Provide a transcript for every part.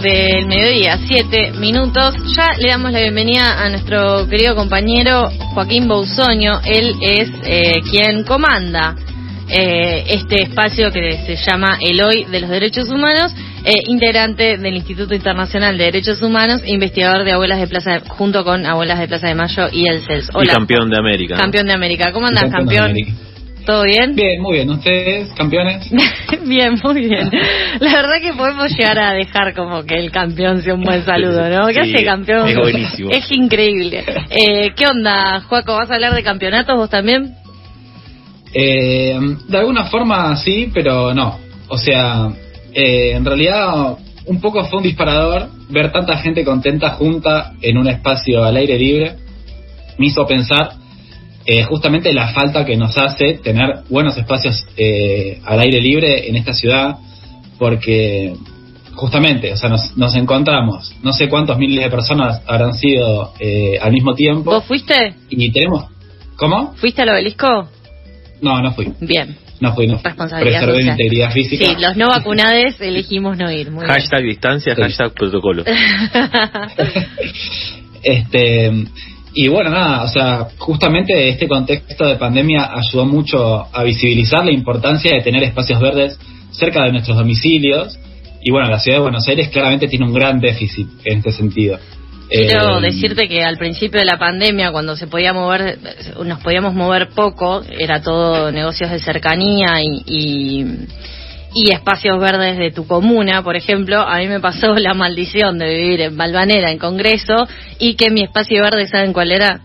del mediodía, siete minutos. Ya le damos la bienvenida a nuestro querido compañero Joaquín Bousoño. Él es eh, quien comanda eh, este espacio que se llama El Hoy de los Derechos Humanos, eh, integrante del Instituto Internacional de Derechos Humanos, investigador de Abuelas de Plaza, de- junto con Abuelas de Plaza de Mayo y el CELS. Y Hola. campeón de América. ¿no? Campeón de América. ¿Cómo andas, Campeón de campeón? ¿Todo bien? Bien, muy bien. ¿Ustedes, campeones? Bien, muy bien. La verdad que podemos llegar a dejar como que el campeón sea un buen saludo, ¿no? ¿Qué Sí, hace campeón? es buenísimo. Es increíble. Eh, ¿Qué onda, Juaco? ¿Vas a hablar de campeonatos vos también? Eh, de alguna forma sí, pero no. O sea, eh, en realidad un poco fue un disparador ver tanta gente contenta junta en un espacio al aire libre. Me hizo pensar eh, justamente la falta que nos hace tener buenos espacios eh, al aire libre en esta ciudad, porque justamente, o sea, nos, nos encontramos, no sé cuántos miles de personas habrán sido eh, al mismo tiempo, ¿Vos fuiste? y tenemos... ¿Cómo? ¿Fuiste al obelisco? No, no fui. Bien. No fui, no. Responsabilidad Preservé mi integridad física. Sí, los no vacunades elegimos no ir. Muy bien. Hashtag distancia, Sí. hashtag protocolo. Este y bueno, nada, o sea, justamente este contexto de pandemia ayudó mucho a visibilizar la importancia de tener espacios verdes cerca de nuestros domicilios. Y bueno, la ciudad de Buenos Aires claramente tiene un gran déficit en este sentido. Quiero Eh, decirte que al principio de la pandemia, cuando se podía mover, nos podíamos mover poco, era todo negocios de cercanía y, y, y espacios verdes de tu comuna, por ejemplo, a mí me pasó la maldición de vivir en Balvanera, en Congreso, y que mi espacio verde, ¿saben cuál era?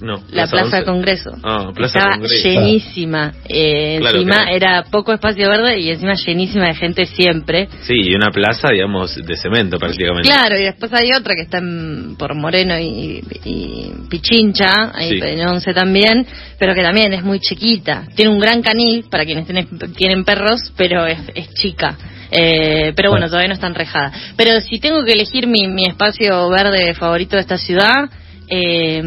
No, La Plaza 11. Congreso. Ah, Plaza Estaba Congreso. llenísima. Eh, Claro, encima claro. era poco espacio verde y encima llenísima de gente siempre. Sí, y una plaza, digamos, de cemento prácticamente. Claro, y después hay otra que está en- por Moreno y, y Pichincha, ahí Sí. en Once también, pero que también es muy chiquita. Tiene un gran canil para quienes tienen, tienen perros, pero es, es chica. Eh, pero bueno, todavía no está enrejada. Pero si tengo que elegir mi, mi espacio verde favorito de esta ciudad, eh,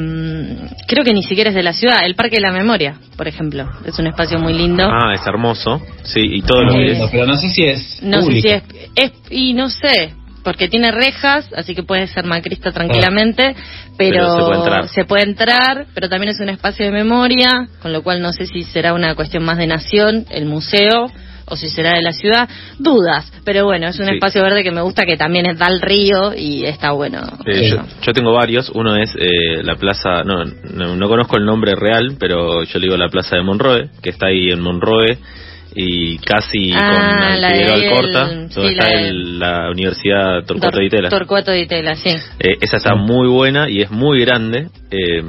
creo que ni siquiera es de la ciudad. El Parque de la Memoria, por ejemplo, es un espacio muy lindo. Ah, es hermoso. Sí, y todo lo muy que lindo, es. pero no sé si es No sé público. si es, es- Y no sé, porque tiene rejas, así que puede ser macrista tranquilamente, pero, Pero se puede entrar. se puede entrar, pero también es un espacio de memoria, con lo cual no sé si será una cuestión más de nación, el museo, o si será de la ciudad. Dudas, pero bueno, es un Sí. espacio verde que me gusta, que también es da al río y está bueno. Eh, yo, yo tengo varios. Uno es eh, la plaza, no, no, no conozco el nombre real, pero yo le digo la plaza de Monroe, que está ahí en Monroe y casi Ah, con Figueroa Alcorta, el- donde sí, está la el- la Universidad Torcuato Tor- de Itela. Torcuato de Itela, sí. Eh, esa está muy buena y es muy grande. eh,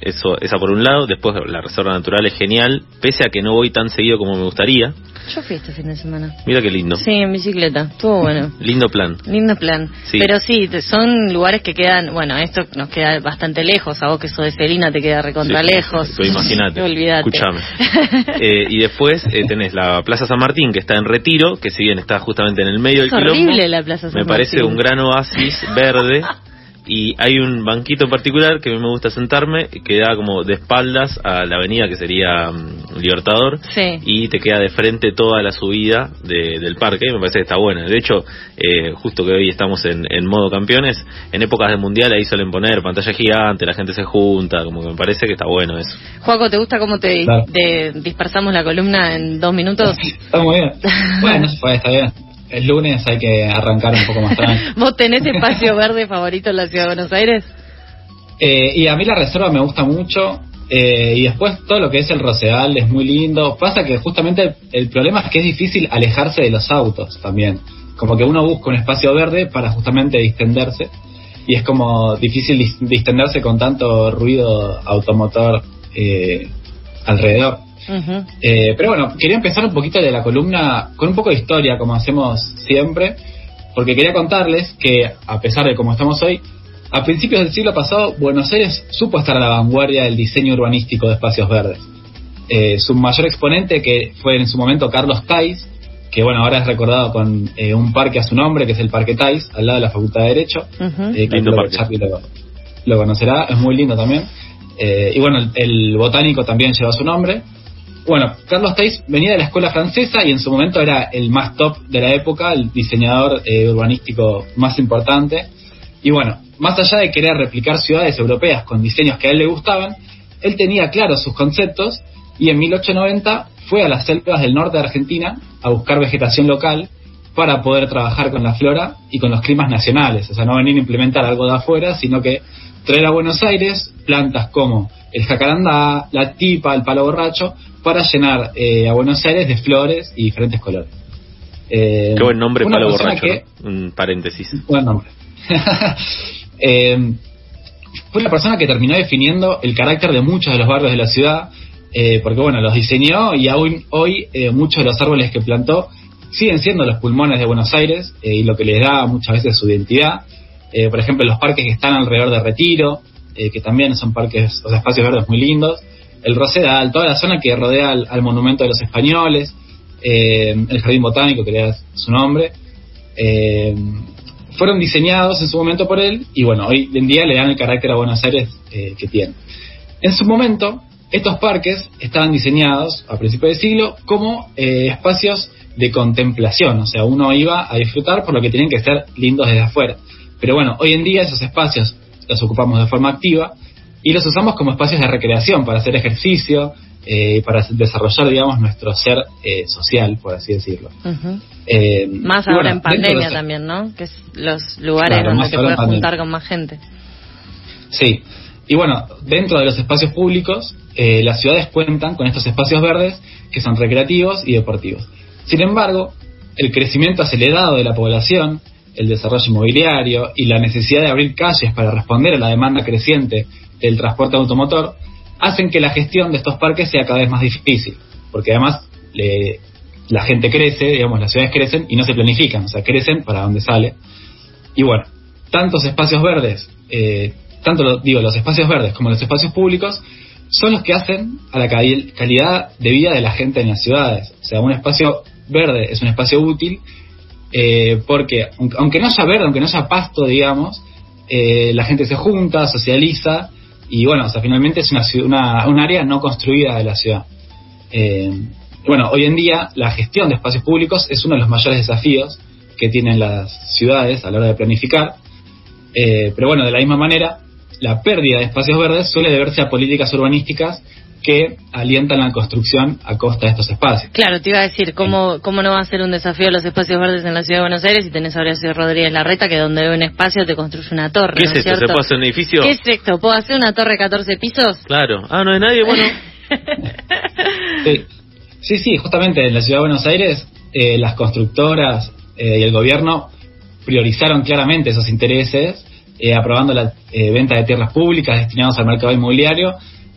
eso, esa por un lado. Después la reserva natural es genial, pese a que no voy tan seguido como me gustaría. Yo fui este fin de semana. Mira qué lindo. Sí, en bicicleta, estuvo bueno. Lindo plan. Lindo plan. Sí. Pero sí, son lugares que quedan, bueno, esto nos queda bastante lejos, a vos que sos de Celina te queda recontra Sí, lejos. imagínate. Olvídate. Escuchame. Eh, y después eh, tenés la Plaza San Martín, que está en retiro, que si bien está justamente en el medio Es del quilombo, horrible la Plaza San me parece Martín. un gran oasis verde. Y hay un banquito en particular que a mí me gusta sentarme, que da como de espaldas a la avenida que sería mm, Libertador, Sí. y te queda de frente toda la subida de- del parque, y me parece que está buena. De hecho, eh, justo que hoy estamos en, en modo campeones, en épocas de mundial ahí suelen poner pantalla gigante, la gente se junta, como que me parece que está bueno eso. Juaco, ¿te gusta cómo te, Claro. te dispersamos la columna en dos minutos? Está muy bien. Bueno, pues está bien. El lunes hay que arrancar un poco más tarde. ¿Vos tenés espacio verde favorito en la ciudad de Buenos Aires? Eh, y a mí la reserva me gusta mucho. eh, y después todo lo que es el Rosedal es muy lindo. Pasa que justamente el, el problema es que es difícil alejarse de los autos también. Como que uno busca un espacio verde para justamente distenderse. Y es como difícil dis- distenderse con tanto ruido automotor eh, alrededor. Eh, pero bueno, quería empezar un poquito de la columna con un poco de historia, como hacemos siempre, porque quería contarles que, a pesar de cómo estamos hoy, a principios del siglo pasado, Buenos Aires supo estar a la vanguardia del diseño urbanístico de espacios verdes. Eh, su mayor exponente, que fue en su momento Carlos Tais, que bueno, ahora es recordado con eh, un parque a su nombre, que es el Parque Tais, al lado de la Facultad de Derecho. Ujú. Eh, que Lindo lo- conocerá, es muy lindo también. Eh, y bueno, el, el botánico también lleva su nombre. Bueno, Carlos Tais venía de la escuela francesa y en su momento era el más top de la época, el diseñador eh, urbanístico más importante. Y bueno, más allá de querer replicar ciudades europeas con diseños que a él le gustaban, él tenía claros sus conceptos y en 1890 fue a las selvas del norte de Argentina a buscar vegetación local para poder trabajar con la flora y con los climas nacionales. O sea, no venir a implementar algo de afuera, sino que traer a Buenos Aires plantas como el jacarandá, la tipa, el palo borracho, para llenar eh, a Buenos Aires de flores y diferentes colores. Eh, Qué buen nombre, palo borracho. Un paréntesis. Buen nombre. eh, fue una persona que terminó definiendo el carácter de muchos de los barrios de la ciudad, eh, porque bueno, los diseñó y aún hoy eh, muchos de los árboles que plantó siguen siendo los pulmones de Buenos Aires eh, y lo que les da muchas veces su identidad. Por ejemplo, los parques que están alrededor de Retiro, que también son parques, o sea, espacios verdes muy lindos. El Rosedal, toda la zona que rodea al, monumento de los españoles, el Jardín Botánico, que le da su nombre fueron diseñados en su momento por él y bueno, hoy en día le dan el carácter a Buenos Aires eh, que tiene. En su momento, estos parques estaban diseñados a principios del siglo como eh, espacios de contemplación, o sea, uno iba a disfrutar por lo que tenían que ser lindos desde afuera. Pero bueno, hoy en día esos espacios los ocupamos de forma activa y los usamos como espacios de recreación para hacer ejercicio, eh, para desarrollar, digamos, nuestro ser eh, social, por así decirlo. eh, más ahora en pandemia también, ¿no? Que es los lugares donde te puedes juntar con más gente. Sí. Y bueno, dentro de los espacios públicos, eh, las ciudades cuentan con estos espacios verdes que son recreativos y deportivos. Sin embargo, el crecimiento acelerado de la población, el desarrollo inmobiliario y la necesidad de abrir calles para responder a la demanda creciente del transporte automotor hacen que la gestión de estos parques sea cada vez más difícil, porque además la gente crece, digamos, las ciudades crecen y no se planifican, o sea, crecen para donde sale. Y bueno, tantos espacios verdes, eh, tanto digo, los espacios verdes como los espacios públicos, son los que hacen a la calidad de vida de la gente en las ciudades. O sea, un espacio verde es un espacio útil eh, porque, aunque no haya verde, aunque no haya pasto, digamos, eh, la gente se junta, socializa y bueno, o sea, finalmente es una, una, un área no construida de la ciudad. Eh, bueno, hoy en día la gestión de espacios públicos es uno de los mayores desafíos que tienen las ciudades a la hora de planificar, eh, pero bueno, de la misma manera, la pérdida de espacios verdes suele deberse a políticas urbanísticas que alientan la construcción a costa de estos espacios. Claro, te iba a decir, ¿cómo, cómo no va a ser un desafío los espacios verdes en la ciudad de Buenos Aires si tenés a Horacio Rodríguez Larreta que donde ve un espacio te construye una torre? ¿Qué es esto? ¿Se puede hacer un edificio? ¿Qué es esto? ¿Puedo hacer una torre de 14 pisos? Claro. Ah, no hay nadie, bueno. sí. sí, justamente en la ciudad de Buenos Aires eh, las constructoras eh, y el gobierno priorizaron claramente esos intereses, eh, aprobando la venta de tierras públicas destinadas al mercado inmobiliario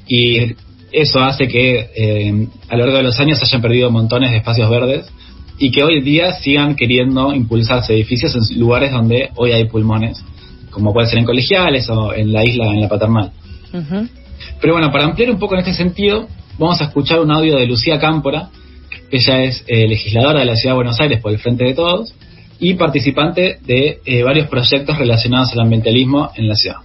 y eso hace que eh, a lo largo de los años se hayan perdido montones de espacios verdes y que hoy en día sigan queriendo impulsarse edificios en lugares donde hoy hay pulmones, como puede ser en colegiales o en la isla, en la paternal. Pero bueno, para ampliar un poco en este sentido, vamos a escuchar un audio de Lucía Cámpora, que ella es eh, legisladora de la Ciudad de Buenos Aires por el Frente de Todos y participante de eh, varios proyectos relacionados al ambientalismo en la ciudad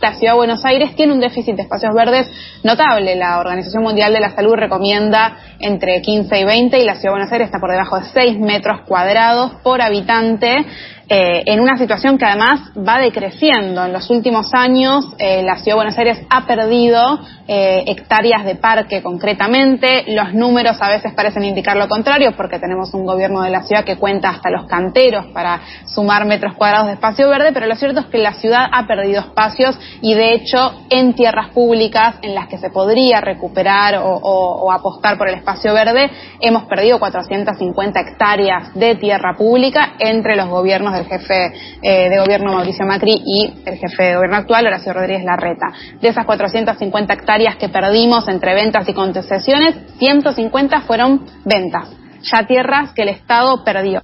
la Ciudad de Buenos Aires tiene un déficit de espacios verdes notable. La Organización Mundial de la Salud recomienda entre 15 y 20 y la Ciudad de Buenos Aires está por debajo de 6 metros cuadrados por habitante eh, en una situación que además va decreciendo. En los últimos años, eh, la Ciudad de Buenos Aires ha perdido eh, hectáreas de parque concretamente. Los números a veces parecen indicar lo contrario porque tenemos un gobierno de la ciudad que cuenta hasta los canteros para sumar metros cuadrados de espacio verde, pero lo cierto es que la ciudad ha perdido espacios y de hecho en tierras públicas en las que se podría recuperar o, o apostar por el espacio verde, hemos perdido 450 hectáreas de tierra pública entre los gobiernos de el jefe eh, de gobierno Mauricio Macri y el jefe de gobierno actual Horacio Rodríguez Larreta. De esas 450 hectáreas que perdimos entre ventas y concesiones, 150 fueron ventas, ya tierras que el Estado perdió.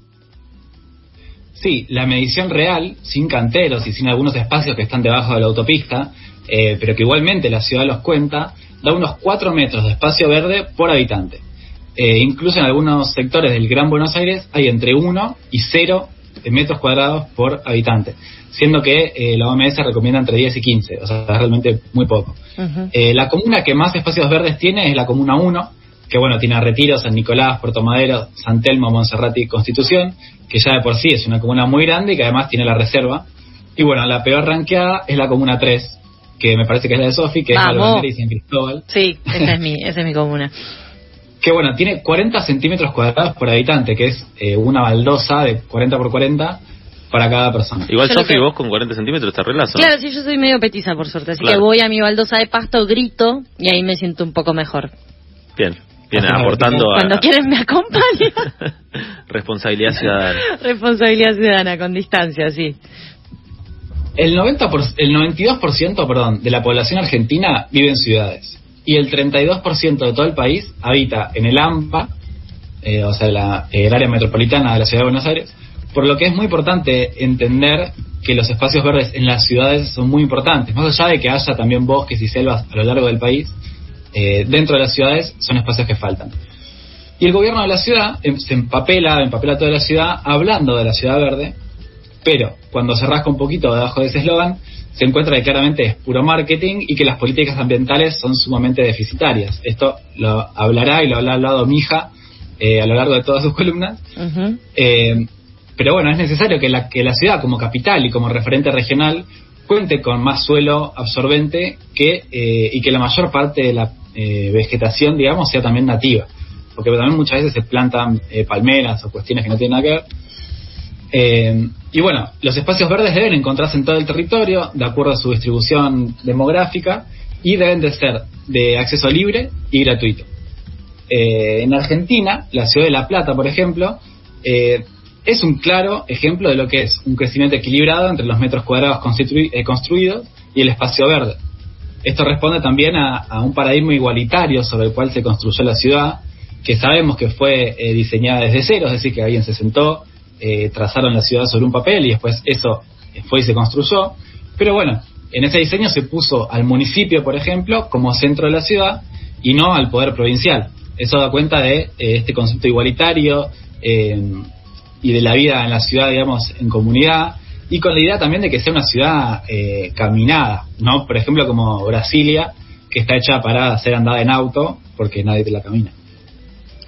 Sí, la medición real, sin canteros y sin algunos espacios que están debajo de la autopista, eh, pero que igualmente la ciudad los cuenta, da unos 4 metros de espacio verde por habitante. Eh, incluso en algunos sectores del Gran Buenos Aires hay entre 1 y 0 metros cuadrados por habitante, siendo que eh, la OMS recomienda entre 10 y 15, o sea, realmente muy poco. Eh, la comuna que más espacios verdes tiene es la comuna 1, que bueno, tiene a Retiro, San Nicolás, Puerto Madero, San Telmo, Monserrate y Constitución, que ya de por sí es una comuna muy grande y que además tiene la reserva. Y bueno, la peor ranqueada es la comuna 3, que me parece que es la de Sofi, que es la de San Cristóbal. Sí, esa es mi, esa es mi comuna. Que bueno, tiene 40 centímetros cuadrados por habitante, que es eh, una baldosa de 40 por 40 para cada persona. Igual, Sofi, vos con 40 centímetros te relazo. Claro, sí, yo soy medio petiza, por suerte. Así que voy a mi baldosa de pasto, grito y ahí me siento un poco mejor. Bien. Bien, aportando Cuando quieren me acompañan. Responsabilidad ciudadana. Responsabilidad ciudadana, con distancia, sí. El, 90 el 92% perdón, de la población argentina vive en ciudades y el 32% de todo el país habita en el AMPA, eh, o sea, la, el área metropolitana de la ciudad de Buenos Aires, por lo que es muy importante entender que los espacios verdes en las ciudades son muy importantes, más allá de que haya también bosques y selvas a lo largo del país, eh, dentro de las ciudades son espacios que faltan. Y el gobierno de la ciudad em, se empapela, empapela toda la ciudad hablando de la ciudad verde, pero cuando se rasca un poquito debajo de ese eslogan, se encuentra que claramente es puro marketing y que las políticas ambientales son sumamente deficitarias. Esto lo hablará y lo ha hablado Mija eh, a lo largo de todas sus columnas. Eh, pero bueno, es necesario que la, que la ciudad como capital y como referente regional cuente con más suelo absorbente que, y que la mayor parte de la eh, vegetación, digamos, sea también nativa. Porque también muchas veces se plantan eh, palmeras o cuestiones que no tienen nada que ver. Eh, y bueno, los espacios verdes deben encontrarse en todo el territorio de acuerdo a su distribución demográfica y deben de ser de acceso libre y gratuito. en Argentina, la ciudad de La Plata, por ejemplo, es un claro ejemplo de lo que es un crecimiento equilibrado entre los metros cuadrados construidos y el espacio verde. Esto responde también a, un paradigma igualitario sobre el cual se construyó la ciudad, que sabemos que fue eh, diseñada desde cero, es decir, que alguien se sentó, eh, trazaron la ciudad sobre un papel y después eso fue y se construyó. Pero bueno, en ese diseño se puso al municipio, por ejemplo, como centro de la ciudad y no al poder provincial. Eso da cuenta de eh, este concepto igualitario y de la vida en la ciudad, digamos, en comunidad y con la idea también de que sea una ciudad eh, caminada, ¿no? Por ejemplo, como Brasilia, que está hecha para ser andada en auto, porque nadie te la camina.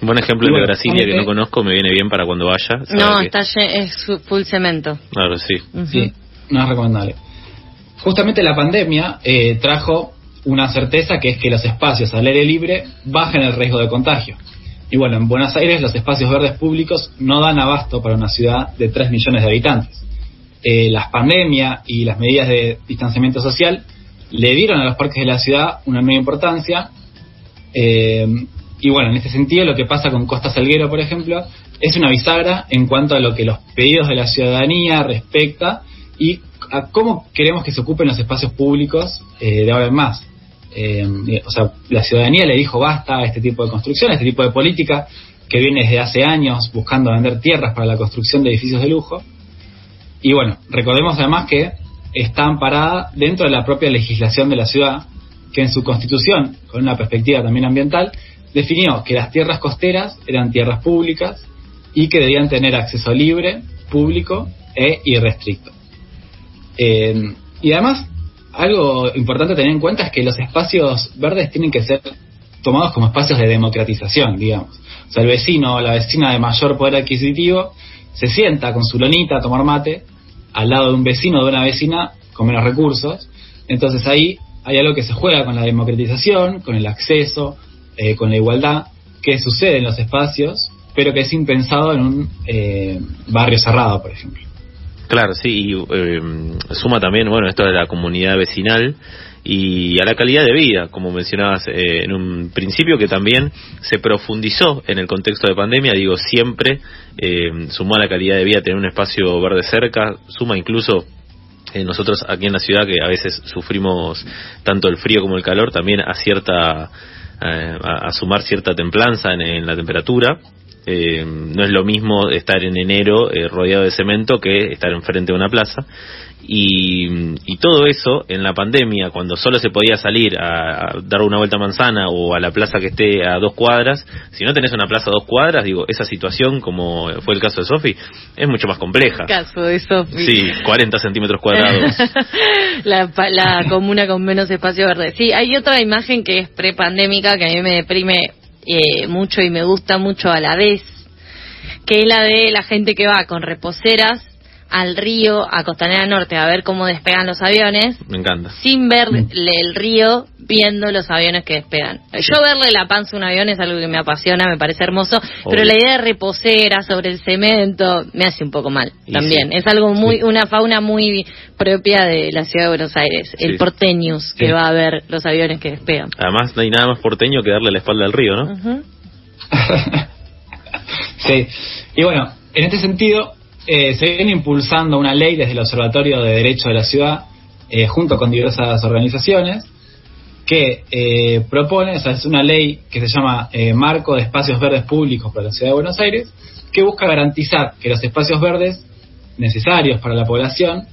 Un buen ejemplo de Brasilia que no conozco, me viene bien para cuando vaya. No, está es full cemento. Claro, sí. Sí, no es recomendable. Justamente la pandemia eh, trajo una certeza que es que los espacios al aire libre bajan el riesgo de contagio. Y bueno, en Buenos Aires los espacios verdes públicos no dan abasto para una ciudad de 3 millones de habitantes eh, las pandemias y las medidas de distanciamiento social le dieron a los parques de la ciudad una nueva importancia. Eh, y bueno, en este sentido, lo que pasa con Costa Salguero, por ejemplo, es una bisagra en cuanto a lo que los pedidos de la ciudadanía respecta y a cómo queremos que se ocupen los espacios públicos eh, de ahora en más. Eh, o sea, la ciudadanía le dijo basta a este tipo de construcción, a este tipo de política que viene desde hace años buscando vender tierras para la construcción de edificios de lujo. Y bueno, recordemos además que está amparada dentro de la propia legislación de la ciudad, que en su constitución, con una perspectiva también ambiental, definió que las tierras costeras eran tierras públicas y que debían tener acceso libre, público e irrestricto. Eh, y además, algo importante a tener en cuenta es que los espacios verdes tienen que ser tomados como espacios de democratización, digamos. O sea, el vecino o la vecina de mayor poder adquisitivo se sienta con su lonita a tomar mate al lado de un vecino o de una vecina con menos recursos. Entonces ahí hay algo que se juega con la democratización, con el acceso, eh, con la igualdad, que sucede en los espacios, pero que es impensado en un eh, barrio cerrado, por ejemplo. Claro, sí, y eh, suma también, bueno, esto de la comunidad vecinal, y a la calidad de vida, como mencionabas eh, en un principio, que también se profundizó en el contexto de pandemia, digo, siempre eh, sumó a la calidad de vida tener un espacio verde cerca, suma incluso eh, nosotros aquí en la ciudad que a veces sufrimos tanto el frío como el calor, también a cierta a, sumar cierta templanza en, la temperatura. No es lo mismo estar en enero rodeado de cemento que estar enfrente de una plaza. Y, todo eso en la pandemia, cuando solo se podía salir a, dar una vuelta a manzana o a la plaza que esté a dos cuadras, si no tenés una plaza a dos cuadras, digo, esa situación, como fue el caso de Sofi, es mucho más compleja. Caso de Sofi. Sí, 40 centímetros cuadrados. la, la comuna con menos espacio verde. Sí, hay otra imagen que es prepandémica que a mí me deprime eh, mucho y me gusta mucho a la vez, que es la de la gente que va con reposeras al río, a Costanera Norte, a ver cómo despegan los aviones. Me encanta. Sin verle el río, viendo los aviones que despegan. Yo verle la panza a un avión es algo que me apasiona, me parece hermoso, pero la idea de reposera sobre el cemento me hace un poco mal también. Es algo muy, una fauna muy propia de la ciudad de Buenos Aires, el porteños que va a ver los aviones que despegan. Además, no hay nada más porteño que darle la espalda al río, ¿no? sí. Y bueno, en este sentido, eh, se viene impulsando una ley desde el Observatorio de Derecho de la Ciudad, eh, junto con diversas organizaciones, que eh, propone, es una ley que se llama Marco de Espacios Verdes Públicos para la Ciudad de Buenos Aires, que busca garantizar que los espacios verdes necesarios para la población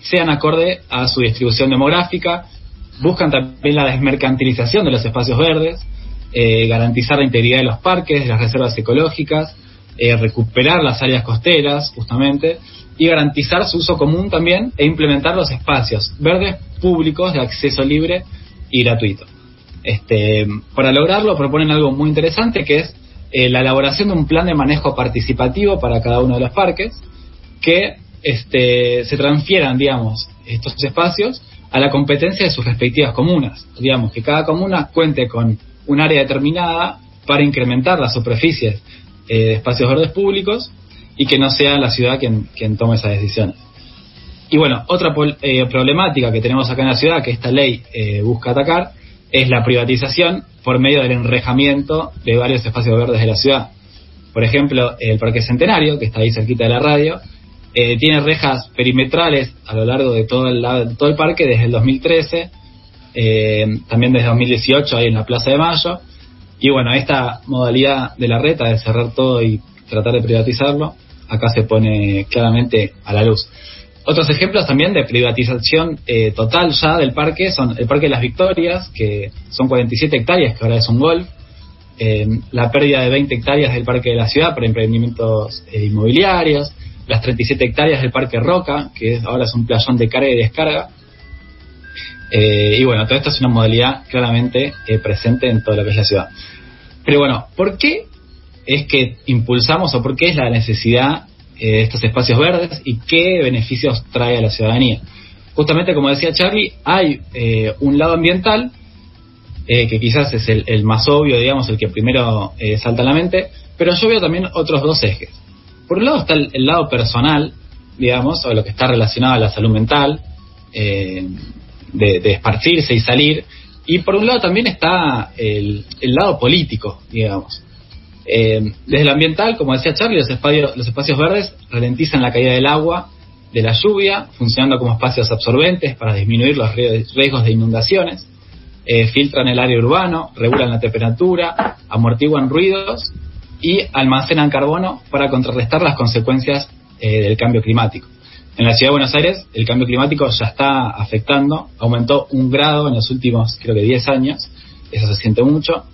sean acorde a su distribución demográfica, buscan también la desmercantilización de los espacios verdes, garantizar la integridad de los parques, de las reservas ecológicas, eh, recuperar las áreas costeras, justamente, y garantizar su uso común también e implementar los espacios verdes públicos de acceso libre y gratuito. Este, para lograrlo proponen algo muy interesante que es eh, la elaboración de un plan de manejo participativo para cada uno de los parques que este, se transfieran, digamos, estos espacios a la competencia de sus respectivas comunas. Digamos, que cada comuna cuente con un área determinada para incrementar las superficies eh, espacios verdes públicos y que no sea la ciudad quien, tome esas decisiones. Y bueno, otra eh, problemática que tenemos acá en la ciudad, que esta ley eh, busca atacar, es la privatización por medio del enrejamiento de varios espacios verdes de la ciudad. Por ejemplo, el Parque Centenario, que está ahí cerquita de la radio, tiene rejas perimetrales a lo largo de todo el, todo el parque desde el 2013, también desde 2018 ahí en la Plaza de Mayo, y bueno, esta modalidad de la reta de cerrar todo y tratar de privatizarlo, acá se pone claramente a la luz. Otros ejemplos también de privatización eh, total ya del parque son el Parque de las Victorias, que son 47 hectáreas, que ahora es un golf, eh, la pérdida de 20 hectáreas del Parque de la Ciudad para emprendimientos eh, inmobiliarios, las 37 hectáreas del Parque Roca, que ahora es un playón de carga y descarga. Y bueno, todo esto es una modalidad claramente presente en toda lo que es la ciudad. Pero bueno, ¿por qué es que impulsamos o por qué es la necesidad eh, de estos espacios verdes y qué beneficios trae a la ciudadanía? Justamente como decía Charlie, hay eh, un lado ambiental eh, que quizás es el, más obvio, digamos, el que primero salta a la mente, pero yo veo también otros dos ejes. Por un lado está el, lado personal, digamos, o lo que está relacionado a la salud mental, de, esparcirse y salir, y por un lado también está el, lado político, digamos. Eh, desde el ambiental, como decía Charlie, los espacios, los espacios verdes ralentizan la caída del agua, de la lluvia, funcionando como espacios absorbentes para disminuir los riesgos de inundaciones, eh, filtran el aire urbano, regulan la temperatura, amortiguan ruidos y almacenan carbono para contrarrestar las consecuencias eh, del cambio climático. En la ciudad de Buenos Aires el cambio climático ya está afectando, aumentó un grado en los últimos creo que 10 años, eso se siente mucho.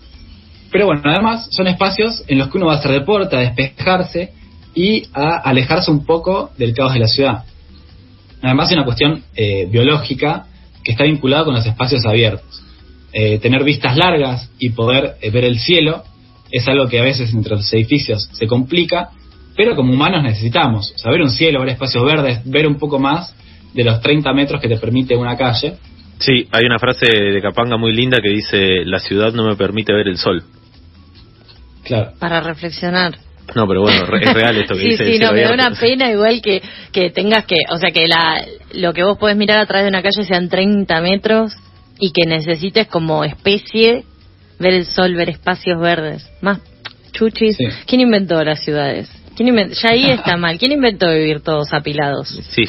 Pero bueno, además son espacios en los que uno va a hacer deporte, a despejarse y a alejarse un poco del caos de la ciudad. Además es una cuestión eh, biológica que está vinculada con los espacios abiertos. Eh, tener vistas largas y poder eh, ver el cielo es algo que a veces entre los edificios se complica pero como humanos necesitamos saber un cielo, ver espacios verdes, ver un poco más de los 30 metros que te permite una calle. Sí, hay una frase de Capanga muy linda que dice, la ciudad no me permite ver el sol. Claro. Para reflexionar. No, pero bueno, es real esto que sí, dice. Sí, no, me da una pena igual que, que tengas que, o sea, que la, lo que vos podés mirar a través de una calle sean 30 metros y que necesites como especie ver el sol, ver espacios verdes. Más chuchis. ¿Quién inventó las ciudades? Ya ahí está mal. ¿Quién inventó vivir todos apilados? Sí.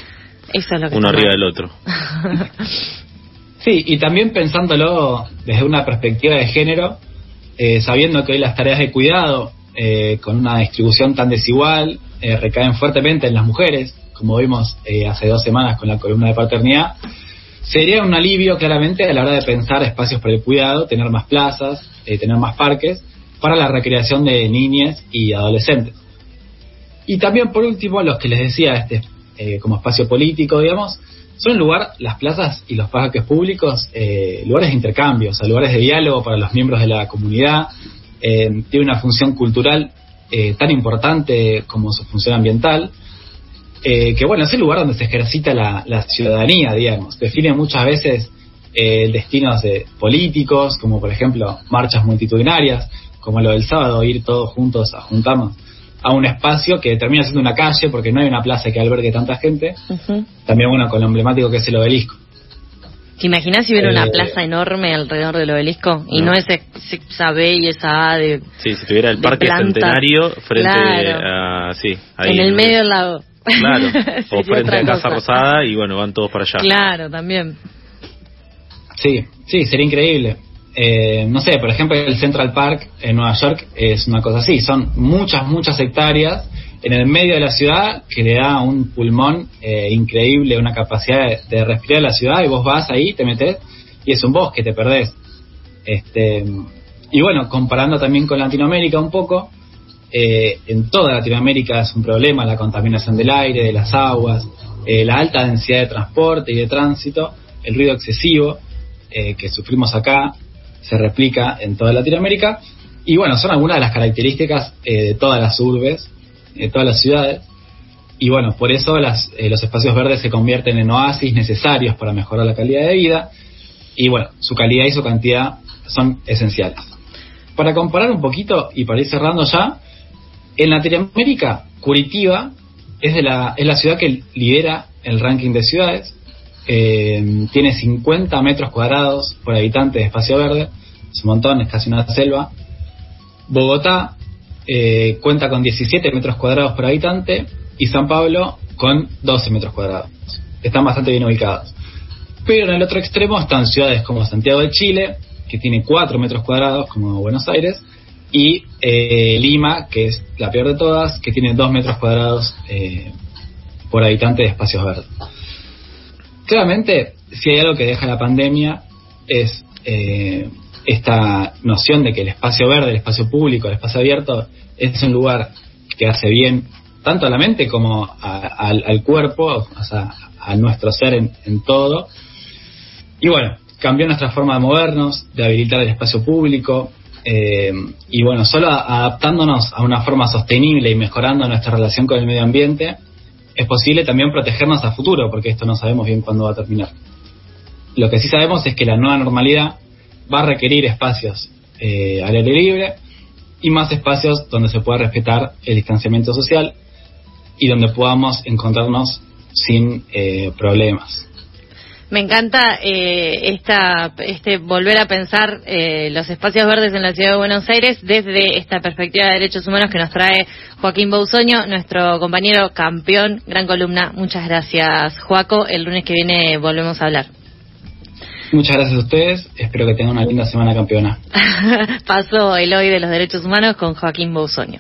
Eso es lo que Uno arriba del otro. sí, y también pensándolo desde una perspectiva de género, eh, sabiendo que hoy las tareas de cuidado, eh, con una distribución tan desigual, eh, recaen fuertemente en las mujeres, como vimos hace dos semanas con la columna de paternidad, sería un alivio claramente a la hora de pensar espacios para el cuidado, tener más plazas, tener más parques, para la recreación de niñas y adolescentes. Y también, por último, los que les decía, este eh, como espacio político, digamos, son lugar, las plazas y los parques públicos, eh, lugares de intercambio, o sea, lugares de diálogo para los miembros de la comunidad, eh, tiene una función cultural eh, tan importante como su función ambiental, eh, que bueno, es el lugar donde se ejercita la, ciudadanía, digamos. Define muchas veces destinos de políticos, como por ejemplo marchas multitudinarias, como lo del sábado, ir todos juntos a juntarnos a un espacio que termina siendo una calle porque no hay una plaza que albergue tanta gente. También bueno, con lo emblemático que es el obelisco. ¿Te imaginas si hubiera una Eh, plaza enorme alrededor del obelisco? Y No. no, ese, esa B y esa A de, Sí, si tuviera el Parque. Centenario frente Claro. a... Sí, ahí. en el medio del lago. Claro, o frente a Casa cosa. Rosada y bueno, van todos para allá. Claro, también. Sí, sí, sería increíble. Eh, no sé, por ejemplo, el Central Park en Nueva York es una cosa así. Son muchas, muchas hectáreas en el medio de la ciudad que le da un pulmón eh, increíble, una capacidad de, de respirar la ciudad y vos vas ahí, te metes y es un bosque, te perdés. Este, y bueno, comparando también con Latinoamérica un poco, eh, en toda Latinoamérica es un problema la contaminación del aire, de las aguas, eh, la alta densidad de transporte y de tránsito, el ruido excesivo eh, que sufrimos acá se replica en toda Latinoamérica. Y bueno, son algunas de las características eh, de todas las urbes, de todas las ciudades. Y bueno, por eso las, eh, los espacios verdes se convierten en oasis necesarios para mejorar la calidad de vida. Y bueno, su calidad y su cantidad son esenciales. Para comparar un poquito y para ir cerrando ya, en Latinoamérica, Curitiba es, de la, es la ciudad que lidera el ranking de ciudades. Eh, tiene 50 metros cuadrados por habitante de espacio verde. Es un montón, es casi una selva. Bogotá eh, cuenta con 17 metros cuadrados por habitante y San Pablo con 12 metros cuadrados. Están bastante bien ubicados. Pero en el otro extremo están ciudades como Santiago de Chile, que tiene 4 metros cuadrados, como Buenos Aires, y eh, Lima, que es la peor de todas, que tiene 2 metros cuadrados por habitante de espacios verdes. Claramente, si hay algo que deja la pandemia es eh, esta noción de que el espacio verde, el espacio público, el espacio abierto es un lugar que hace bien tanto a la mente como a- al, cuerpo, o sea, a nuestro ser en, en todo. Y bueno, cambió nuestra forma de movernos, de habilitar el espacio público. eh, y bueno, solo adaptándonos a una forma sostenible y mejorando nuestra relación con el medio ambiente, es posible también protegernos a futuro, porque esto no sabemos bien cuándo va a terminar. Lo que sí sabemos es que la nueva normalidad va a requerir espacios eh, al aire libre y más espacios donde se pueda respetar el distanciamiento social y donde podamos encontrarnos sin eh, problemas. Me encanta eh, esta, este volver a pensar eh, los espacios verdes en la ciudad de Buenos Aires desde esta perspectiva de derechos humanos que nos trae Joaquín Bausoño, nuestro compañero campeón, gran columna. Muchas gracias, Joaco. El lunes que viene volvemos a hablar. Muchas gracias a ustedes, espero que tengan una linda semana campeona. Pasó el hoy de los derechos humanos con Joaquín Bausoño.